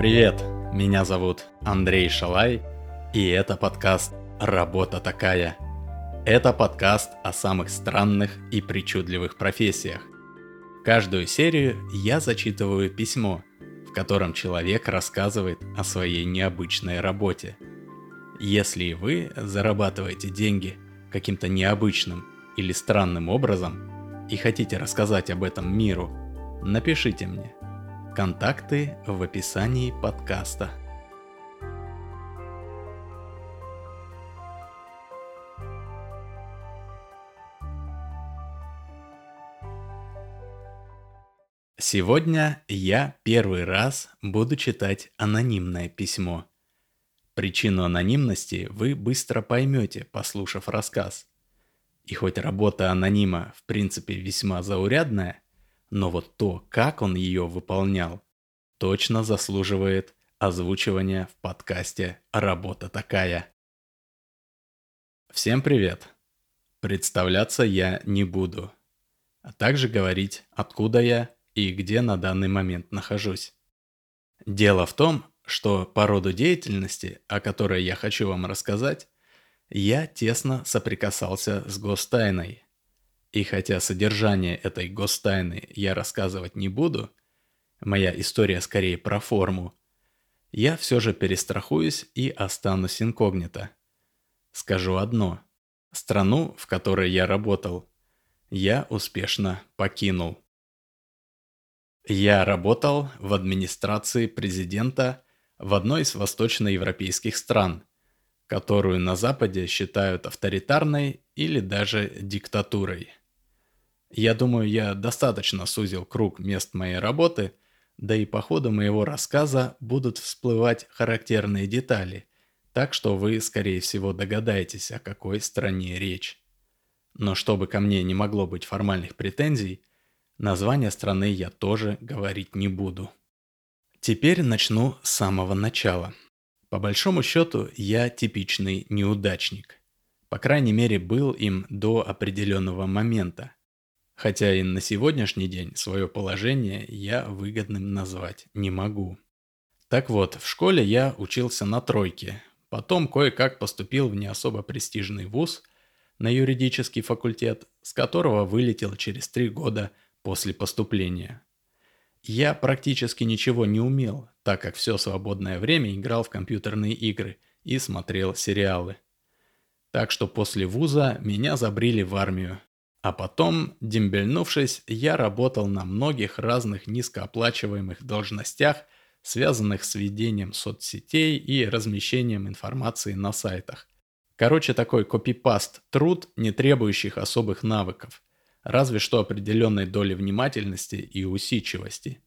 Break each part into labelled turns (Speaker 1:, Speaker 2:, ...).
Speaker 1: Привет, меня зовут Андрей Шалай, и это подкаст «Работа такая». Это подкаст о самых странных и причудливых профессиях. Каждую серию я зачитываю письмо, в котором человек рассказывает о своей необычной работе. Если и вы зарабатываете деньги каким-то необычным или странным образом и хотите рассказать об этом миру, напишите мне – Контакты в описании подкаста. Сегодня я первый раз буду читать анонимное письмо. Причину анонимности вы быстро поймете, послушав рассказ. И хоть работа анонима в принципе весьма заурядная – но вот то, как он ее выполнял, точно заслуживает озвучивания в подкасте «Работа такая». Всем привет! Представляться я не буду, а также говорить, откуда я и где на данный момент нахожусь. Дело в том, что по роду деятельности, о которой я хочу вам рассказать, я тесно соприкасался с гостайной – и хотя содержание этой гостайны я рассказывать не буду, моя история скорее про форму, я все же перестрахуюсь и останусь инкогнито. Скажу одно. Страну, в которой я работал, я успешно покинул. Я работал в администрации президента в одной из восточноевропейских стран, которую на Западе считают авторитарной или даже диктатурой. Я думаю, я достаточно сузил круг мест моей работы, да и по ходу моего рассказа будут всплывать характерные детали, так что вы, скорее всего, догадаетесь, о какой стране речь. Но чтобы ко мне не могло быть формальных претензий, название страны я тоже говорить не буду. Теперь начну с самого начала. По большому счету, я типичный неудачник. По крайней мере, был им до определенного момента – Хотя и на сегодняшний день свое положение я выгодным назвать не могу. Так вот, в школе я учился на тройке, потом кое-как поступил в не особо престижный вуз на юридический факультет, с которого вылетел через три года после поступления. Я практически ничего не умел, так как все свободное время играл в компьютерные игры и смотрел сериалы. Так что после вуза меня забрили в армию, а потом, дембельнувшись, я работал на многих разных низкооплачиваемых должностях, связанных с ведением соцсетей и размещением информации на сайтах. Короче, такой копипаст труд, не требующих особых навыков, разве что определенной доли внимательности и усидчивости.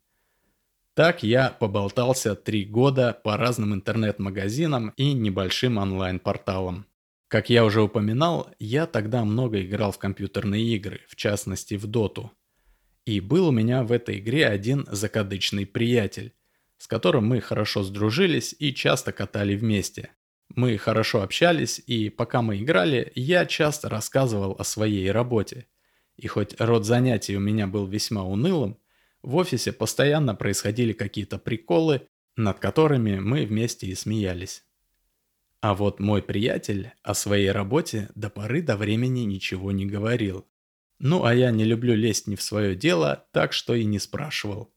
Speaker 1: Так я поболтался три года по разным интернет-магазинам и небольшим онлайн-порталам. Как я уже упоминал, я тогда много играл в компьютерные игры, в частности в Доту. И был у меня в этой игре один закадычный приятель, с которым мы хорошо сдружились и часто катали вместе. Мы хорошо общались, и пока мы играли, я часто рассказывал о своей работе. И хоть род занятий у меня был весьма унылым, в офисе постоянно происходили какие-то приколы, над которыми мы вместе и смеялись. А вот мой приятель о своей работе до поры до времени ничего не говорил. Ну а я не люблю лезть не в свое дело, так что и не спрашивал.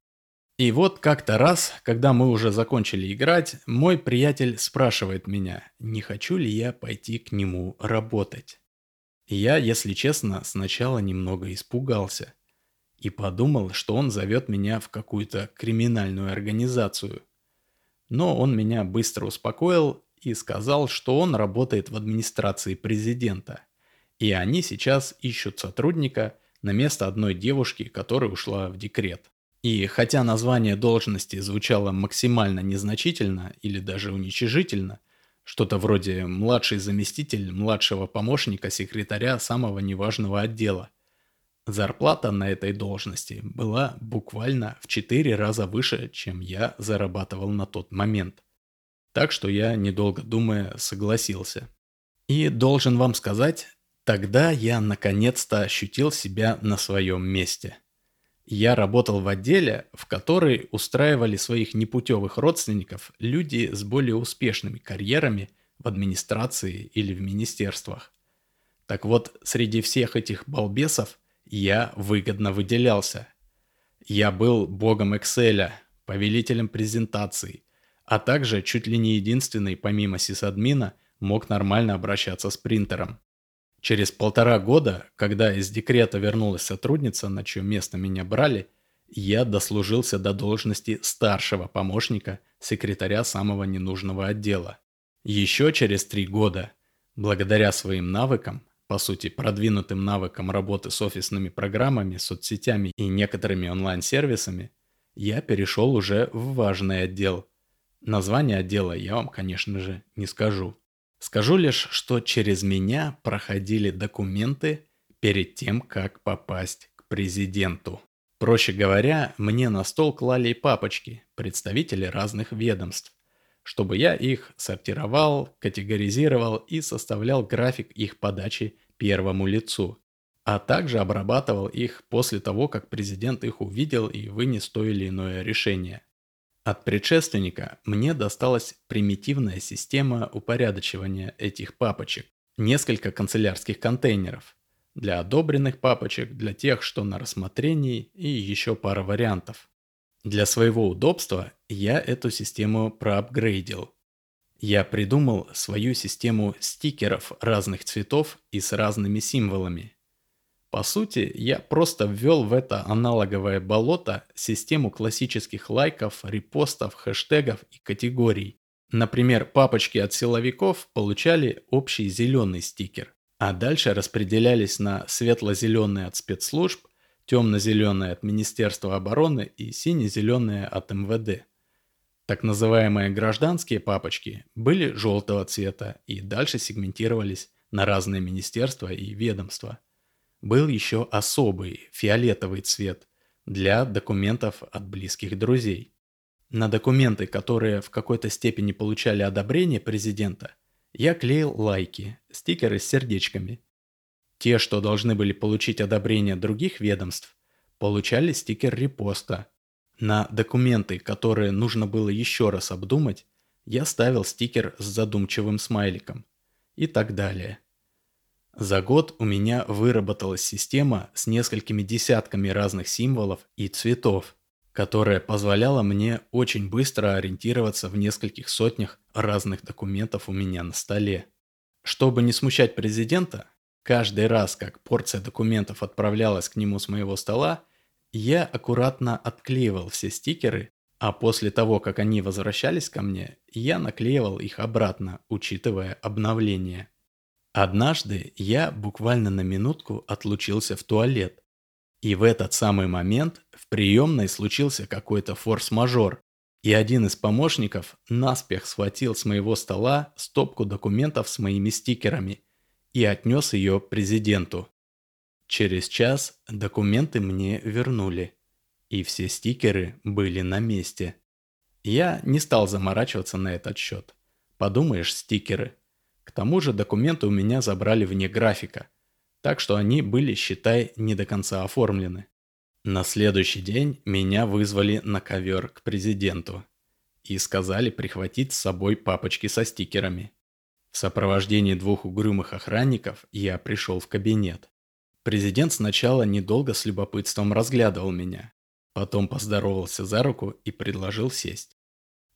Speaker 1: И вот как-то раз, когда мы уже закончили играть, мой приятель спрашивает меня, не хочу ли я пойти к нему работать. Я, если честно, сначала немного испугался и подумал, что он зовет меня в какую-то криминальную организацию. Но он меня быстро успокоил и сказал, что он работает в администрации президента. И они сейчас ищут сотрудника на место одной девушки, которая ушла в декрет. И хотя название должности звучало максимально незначительно или даже уничижительно, что-то вроде «младший заместитель младшего помощника секретаря самого неважного отдела», зарплата на этой должности была буквально в 4 раза выше, чем я зарабатывал на тот момент. Так что я, недолго думая, согласился. И должен вам сказать, тогда я наконец-то ощутил себя на своем месте. Я работал в отделе, в который устраивали своих непутевых родственников люди с более успешными карьерами в администрации или в министерствах. Так вот, среди всех этих балбесов я выгодно выделялся. Я был богом Excel, повелителем презентаций, а также чуть ли не единственный, помимо сисадмина, мог нормально обращаться с принтером. Через полтора года, когда из декрета вернулась сотрудница, на чье место меня брали, я дослужился до должности старшего помощника секретаря самого ненужного отдела. Еще через три года, благодаря своим навыкам, по сути продвинутым навыкам работы с офисными программами, соцсетями и некоторыми онлайн-сервисами, я перешел уже в важный отдел. Название отдела я вам, конечно же, не скажу. Скажу лишь, что через меня проходили документы перед тем, как попасть к президенту. Проще говоря, мне на стол клали папочки, представители разных ведомств, чтобы я их сортировал, категоризировал и составлял график их подачи первому лицу, а также обрабатывал их после того, как президент их увидел и вынес то или иное решение. От предшественника мне досталась примитивная система упорядочивания этих папочек. Несколько канцелярских контейнеров. Для одобренных папочек, для тех, что на рассмотрении и еще пара вариантов. Для своего удобства я эту систему проапгрейдил. Я придумал свою систему стикеров разных цветов и с разными символами. По сути, я просто ввел в это аналоговое болото систему классических лайков, репостов, хэштегов и категорий. Например, папочки от силовиков получали общий зеленый стикер, а дальше распределялись на светло-зеленые от спецслужб, темно-зеленые от Министерства обороны и сине-зеленые от МВД. Так называемые гражданские папочки были желтого цвета и дальше сегментировались на разные министерства и ведомства был еще особый фиолетовый цвет для документов от близких друзей. На документы, которые в какой-то степени получали одобрение президента, я клеил лайки, стикеры с сердечками. Те, что должны были получить одобрение других ведомств, получали стикер репоста. На документы, которые нужно было еще раз обдумать, я ставил стикер с задумчивым смайликом. И так далее. За год у меня выработалась система с несколькими десятками разных символов и цветов, которая позволяла мне очень быстро ориентироваться в нескольких сотнях разных документов у меня на столе. Чтобы не смущать президента, каждый раз, как порция документов отправлялась к нему с моего стола, я аккуратно отклеивал все стикеры, а после того, как они возвращались ко мне, я наклеивал их обратно, учитывая обновление. Однажды я буквально на минутку отлучился в туалет. И в этот самый момент в приемной случился какой-то форс-мажор, и один из помощников наспех схватил с моего стола стопку документов с моими стикерами и отнес ее президенту. Через час документы мне вернули, и все стикеры были на месте. Я не стал заморачиваться на этот счет. Подумаешь, стикеры – к тому же документы у меня забрали вне графика, так что они были, считай, не до конца оформлены. На следующий день меня вызвали на ковер к президенту и сказали прихватить с собой папочки со стикерами. В сопровождении двух угрюмых охранников я пришел в кабинет. Президент сначала недолго с любопытством разглядывал меня, потом поздоровался за руку и предложил сесть.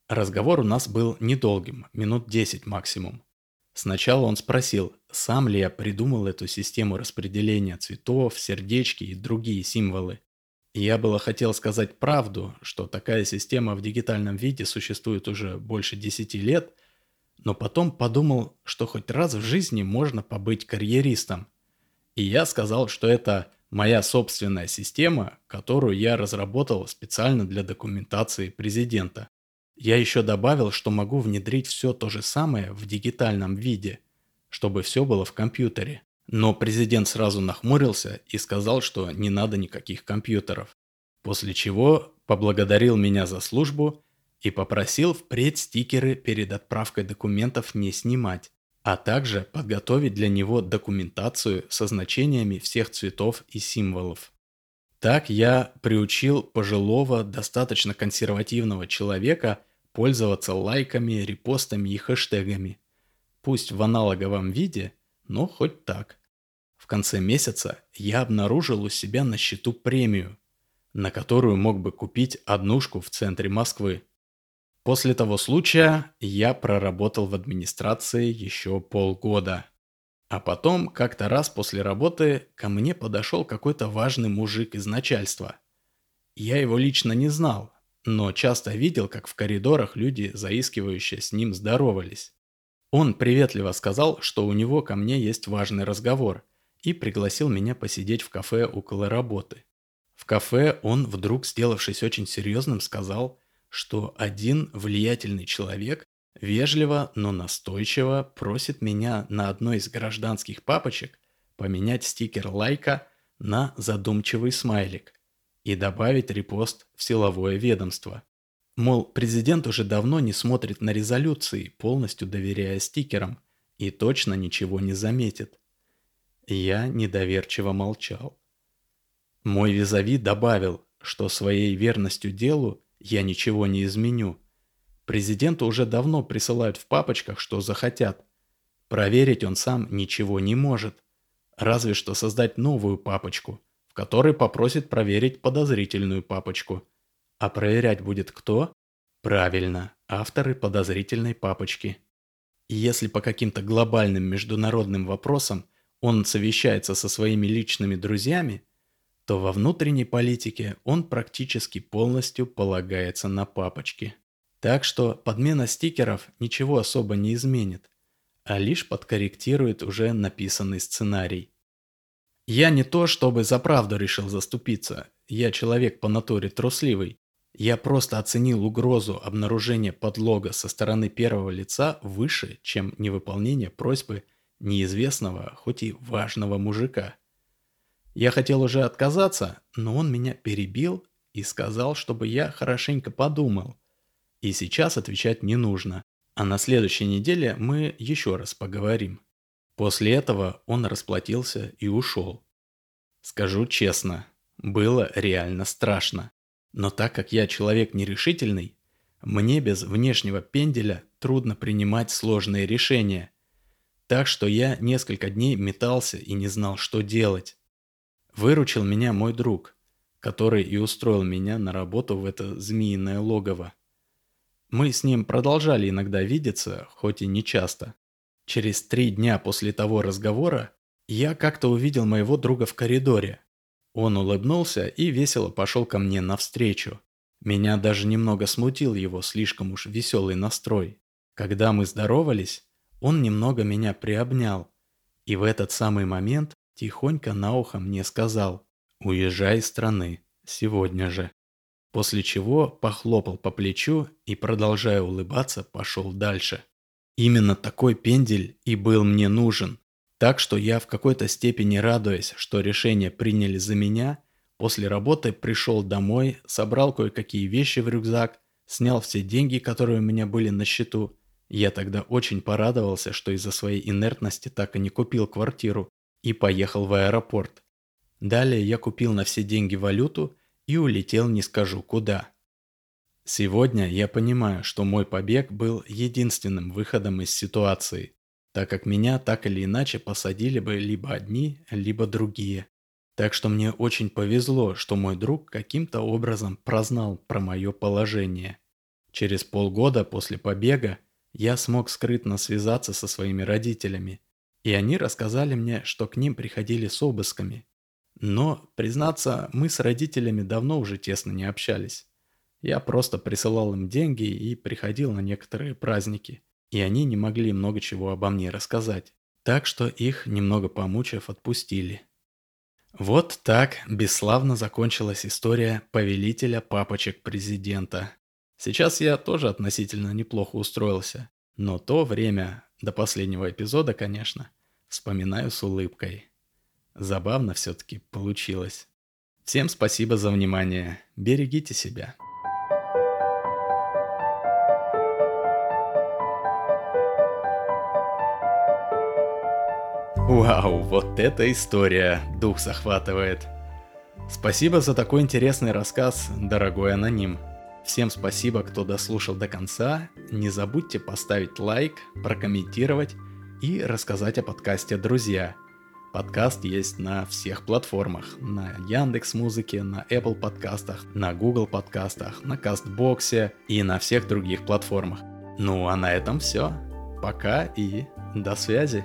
Speaker 1: Разговор у нас был недолгим, минут 10 максимум. Сначала он спросил, сам ли я придумал эту систему распределения цветов, сердечки и другие символы. Я было хотел сказать правду, что такая система в дигитальном виде существует уже больше 10 лет, но потом подумал, что хоть раз в жизни можно побыть карьеристом. И я сказал, что это моя собственная система, которую я разработал специально для документации президента. Я еще добавил, что могу внедрить все то же самое в дигитальном виде, чтобы все было в компьютере. Но президент сразу нахмурился и сказал, что не надо никаких компьютеров. После чего поблагодарил меня за службу и попросил впредь стикеры перед отправкой документов не снимать, а также подготовить для него документацию со значениями всех цветов и символов. Так я приучил пожилого, достаточно консервативного человека пользоваться лайками, репостами и хэштегами. Пусть в аналоговом виде, но хоть так. В конце месяца я обнаружил у себя на счету премию, на которую мог бы купить однушку в центре Москвы. После того случая я проработал в администрации еще полгода. А потом, как-то раз после работы, ко мне подошел какой-то важный мужик из начальства. Я его лично не знал, но часто видел, как в коридорах люди, заискивающие с ним, здоровались. Он приветливо сказал, что у него ко мне есть важный разговор, и пригласил меня посидеть в кафе около работы. В кафе он, вдруг сделавшись очень серьезным, сказал, что один влиятельный человек Вежливо, но настойчиво просит меня на одной из гражданских папочек поменять стикер лайка на задумчивый смайлик и добавить репост в силовое ведомство. Мол, президент уже давно не смотрит на резолюции, полностью доверяя стикерам, и точно ничего не заметит. Я недоверчиво молчал. Мой визави добавил, что своей верностью делу я ничего не изменю – Президенту уже давно присылают в папочках, что захотят. Проверить он сам ничего не может. Разве что создать новую папочку, в которой попросит проверить подозрительную папочку. А проверять будет кто? Правильно, авторы подозрительной папочки. И если по каким-то глобальным международным вопросам он совещается со своими личными друзьями, то во внутренней политике он практически полностью полагается на папочки. Так что подмена стикеров ничего особо не изменит, а лишь подкорректирует уже написанный сценарий. Я не то, чтобы за правду решил заступиться, я человек по натуре трусливый. Я просто оценил угрозу обнаружения подлога со стороны первого лица выше, чем невыполнение просьбы неизвестного, хоть и важного мужика. Я хотел уже отказаться, но он меня перебил и сказал, чтобы я хорошенько подумал, и сейчас отвечать не нужно. А на следующей неделе мы еще раз поговорим. После этого он расплатился и ушел. Скажу честно, было реально страшно. Но так как я человек нерешительный, мне без внешнего пенделя трудно принимать сложные решения. Так что я несколько дней метался и не знал, что делать. Выручил меня мой друг, который и устроил меня на работу в это змеиное логово. Мы с ним продолжали иногда видеться, хоть и не часто. Через три дня после того разговора я как-то увидел моего друга в коридоре. Он улыбнулся и весело пошел ко мне навстречу. Меня даже немного смутил его слишком уж веселый настрой. Когда мы здоровались, он немного меня приобнял. И в этот самый момент тихонько на ухо мне сказал «Уезжай из страны, сегодня же» после чего похлопал по плечу и, продолжая улыбаться, пошел дальше. Именно такой пендель и был мне нужен. Так что я в какой-то степени радуясь, что решение приняли за меня, после работы пришел домой, собрал кое-какие вещи в рюкзак, снял все деньги, которые у меня были на счету. Я тогда очень порадовался, что из-за своей инертности так и не купил квартиру, и поехал в аэропорт. Далее я купил на все деньги валюту и улетел не скажу куда. Сегодня я понимаю, что мой побег был единственным выходом из ситуации, так как меня так или иначе посадили бы либо одни, либо другие. Так что мне очень повезло, что мой друг каким-то образом прознал про мое положение. Через полгода после побега я смог скрытно связаться со своими родителями, и они рассказали мне, что к ним приходили с обысками но, признаться, мы с родителями давно уже тесно не общались. Я просто присылал им деньги и приходил на некоторые праздники, и они не могли много чего обо мне рассказать. Так что их, немного помучив, отпустили. Вот так бесславно закончилась история повелителя папочек президента. Сейчас я тоже относительно неплохо устроился, но то время, до последнего эпизода, конечно, вспоминаю с улыбкой. Забавно все-таки получилось. Всем спасибо за внимание. Берегите себя. Вау, вот эта история дух захватывает. Спасибо за такой интересный рассказ, дорогой аноним. Всем спасибо, кто дослушал до конца. Не забудьте поставить лайк, прокомментировать и рассказать о подкасте «Друзья». Подкаст есть на всех платформах. На Яндекс Музыке, на Apple подкастах, на Google подкастах, на Кастбоксе и на всех других платформах. Ну а на этом все. Пока и до связи.